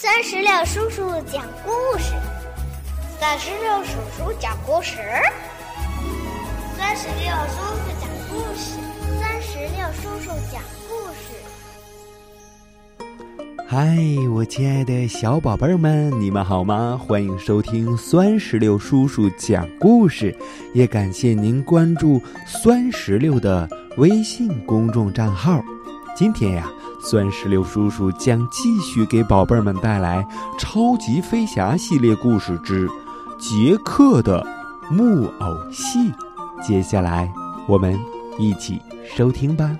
三十六叔叔讲故事，三十六叔叔讲故事，三十六叔叔讲故事，三十六叔叔讲故事。嗨，我亲爱的小宝贝儿们，你们好吗？欢迎收听酸石榴叔叔讲故事，也感谢您关注酸石榴的微信公众账号。今天呀。酸石榴叔叔将继续给宝贝儿们带来《超级飞侠》系列故事之《杰克的木偶戏》。接下来，我们一起收听吧。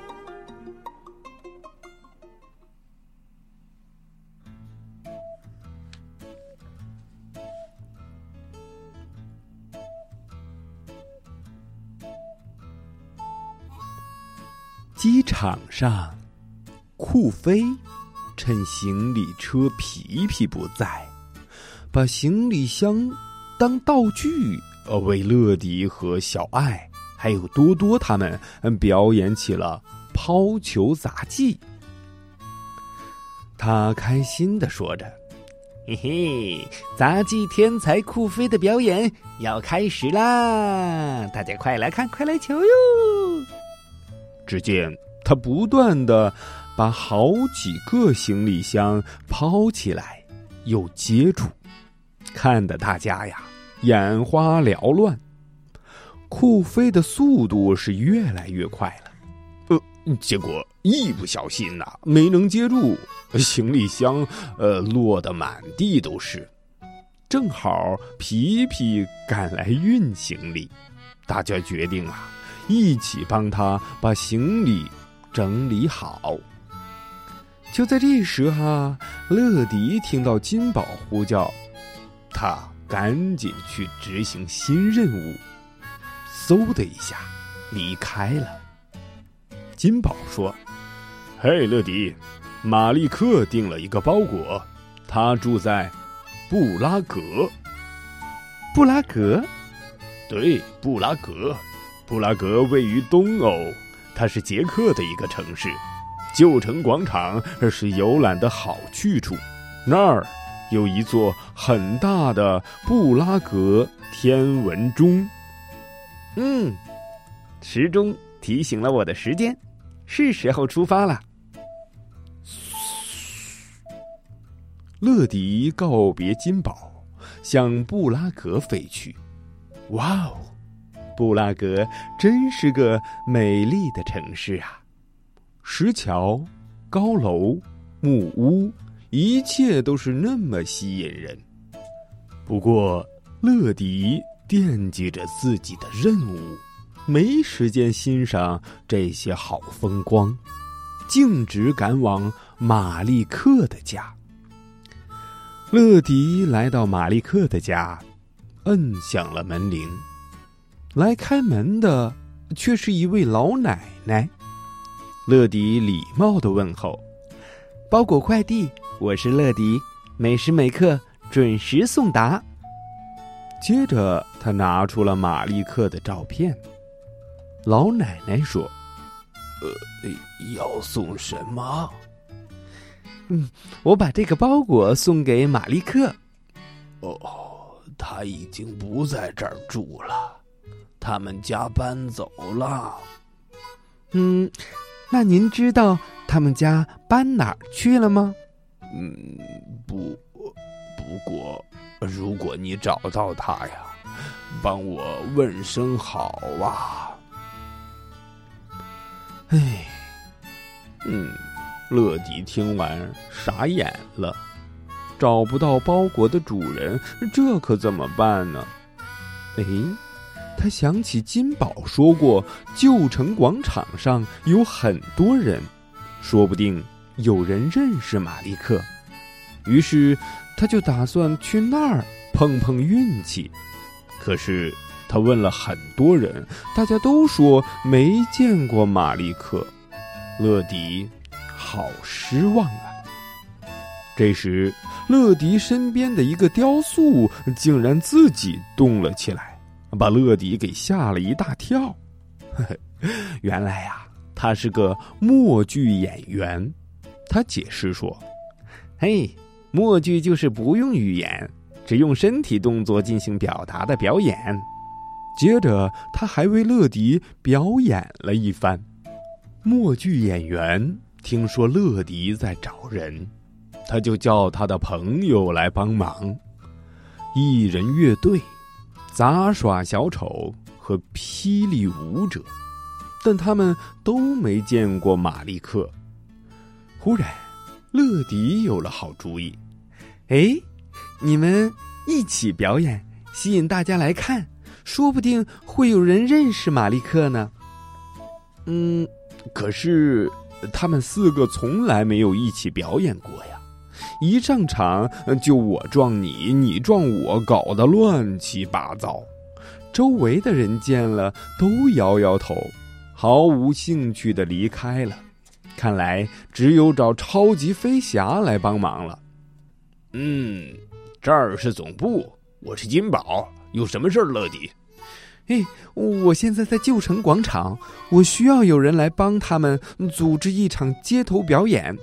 机场上。酷飞趁行李车皮皮不在，把行李箱当道具，呃，为乐迪和小爱还有多多他们表演起了抛球杂技。他开心的说着：“嘿嘿，杂技天才酷飞的表演要开始啦！大家快来看，快来瞧哟！”只见他不断的。把好几个行李箱抛起来，又接住，看得大家呀眼花缭乱。酷飞的速度是越来越快了，呃，结果一不小心呐，没能接住，行李箱呃落得满地都是。正好皮皮赶来运行李，大家决定啊，一起帮他把行李整理好。就在这时哈，乐迪听到金宝呼叫，他赶紧去执行新任务，嗖的一下离开了。金宝说：“嘿，乐迪，马利克订了一个包裹，他住在布拉格。布拉格？对，布拉格。布拉格位于东欧，它是捷克的一个城市。”旧城广场是游览的好去处，那儿有一座很大的布拉格天文钟。嗯，时钟提醒了我的时间，是时候出发了。乐迪告别金宝，向布拉格飞去。哇哦，布拉格真是个美丽的城市啊！石桥、高楼、木屋，一切都是那么吸引人。不过，乐迪惦记着自己的任务，没时间欣赏这些好风光，径直赶往马利克的家。乐迪来到马利克的家，摁响了门铃。来开门的却是一位老奶奶。乐迪礼貌的问候：“包裹快递，我是乐迪，每时每刻准时送达。”接着，他拿出了马利克的照片。老奶奶说：“呃，要送什么？”“嗯，我把这个包裹送给马利克。”“哦，他已经不在这儿住了，他们家搬走了。”“嗯。”那您知道他们家搬哪儿去了吗？嗯，不，不过如果你找到他呀，帮我问声好啊。哎，嗯，乐迪听完傻眼了，找不到包裹的主人，这可怎么办呢？哎。他想起金宝说过，旧城广场上有很多人，说不定有人认识马利克。于是，他就打算去那儿碰碰运气。可是，他问了很多人，大家都说没见过马利克。乐迪好失望啊！这时，乐迪身边的一个雕塑竟然自己动了起来。把乐迪给吓了一大跳，原来呀，他是个默剧演员。他解释说：“嘿，默剧就是不用语言，只用身体动作进行表达的表演。接着，他还为乐迪表演了一番。默剧演员听说乐迪在找人，他就叫他的朋友来帮忙。一人乐队、杂耍小丑和霹雳舞者，但他们都没见过马利克。忽然，乐迪有了好主意：“哎，你们一起表演，吸引大家来看。”说不定会有人认识马利克呢。嗯，可是他们四个从来没有一起表演过呀！一上场就我撞你，你撞我，搞得乱七八糟。周围的人见了都摇摇头，毫无兴趣的离开了。看来只有找超级飞侠来帮忙了。嗯，这儿是总部，我是金宝。有什么事儿，乐迪？哎，我现在在旧城广场，我需要有人来帮他们组织一场街头表演。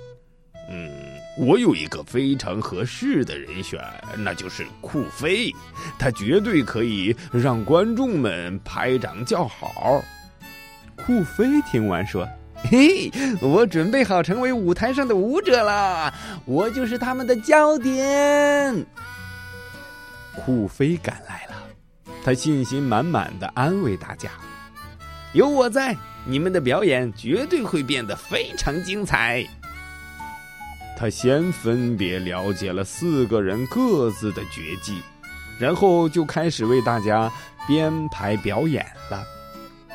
嗯，我有一个非常合适的人选，那就是酷飞，他绝对可以让观众们拍掌叫好。酷飞听完说：“ 嘿，我准备好成为舞台上的舞者了，我就是他们的焦点。”酷飞赶来了。他信心满满的安慰大家：“有我在，你们的表演绝对会变得非常精彩。”他先分别了解了四个人各自的绝技，然后就开始为大家编排表演了。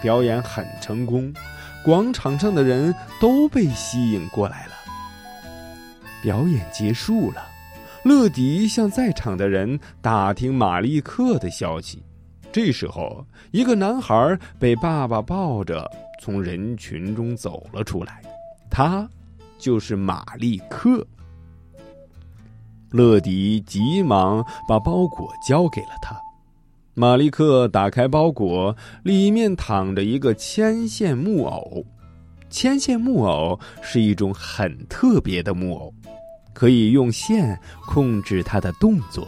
表演很成功，广场上的人都被吸引过来了。表演结束了，乐迪向在场的人打听马利克的消息。这时候，一个男孩被爸爸抱着从人群中走了出来，他就是马利克。乐迪急忙把包裹交给了他。马利克打开包裹，里面躺着一个牵线木偶。牵线木偶是一种很特别的木偶，可以用线控制它的动作。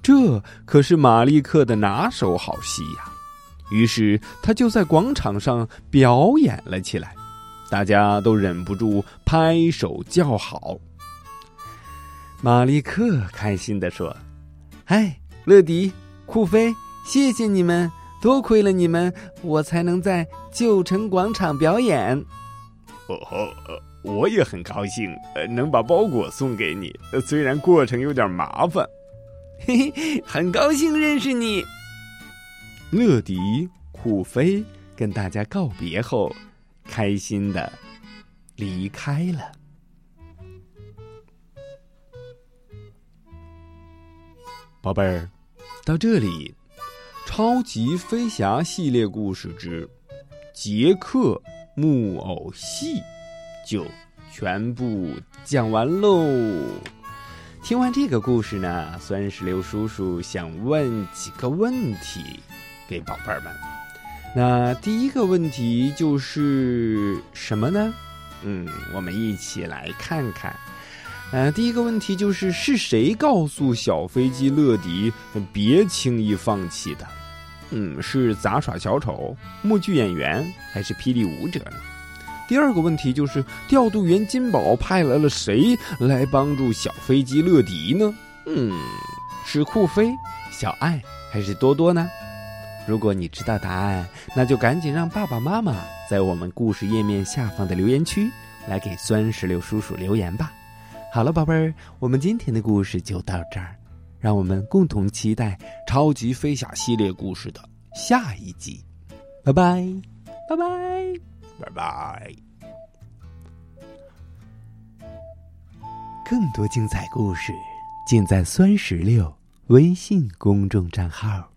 这可是马利克的拿手好戏呀！于是他就在广场上表演了起来，大家都忍不住拍手叫好。马利克开心的说：“嗨，乐迪、酷飞，谢谢你们！多亏了你们，我才能在旧城广场表演。”哦吼，我也很高兴，能把包裹送给你，虽然过程有点麻烦。嘿嘿，很高兴认识你。乐迪、酷飞跟大家告别后，开心的离开了。宝贝儿，到这里，《超级飞侠》系列故事之《杰克木偶戏》就全部讲完喽。听完这个故事呢，酸石榴叔叔想问几个问题给宝贝儿们。那第一个问题就是什么呢？嗯，我们一起来看看。呃，第一个问题就是是谁告诉小飞机乐迪别轻易放弃的？嗯，是杂耍小丑、默剧演员还是霹雳舞者呢？第二个问题就是调度员金宝派来了谁来帮助小飞机乐迪呢？嗯，是酷飞、小爱还是多多呢？如果你知道答案，那就赶紧让爸爸妈妈在我们故事页面下方的留言区来给酸石榴叔叔留言吧。好了，宝贝儿，我们今天的故事就到这儿，让我们共同期待《超级飞侠》系列故事的下一集。拜拜，拜拜。拜拜！更多精彩故事尽在酸石榴微信公众账号。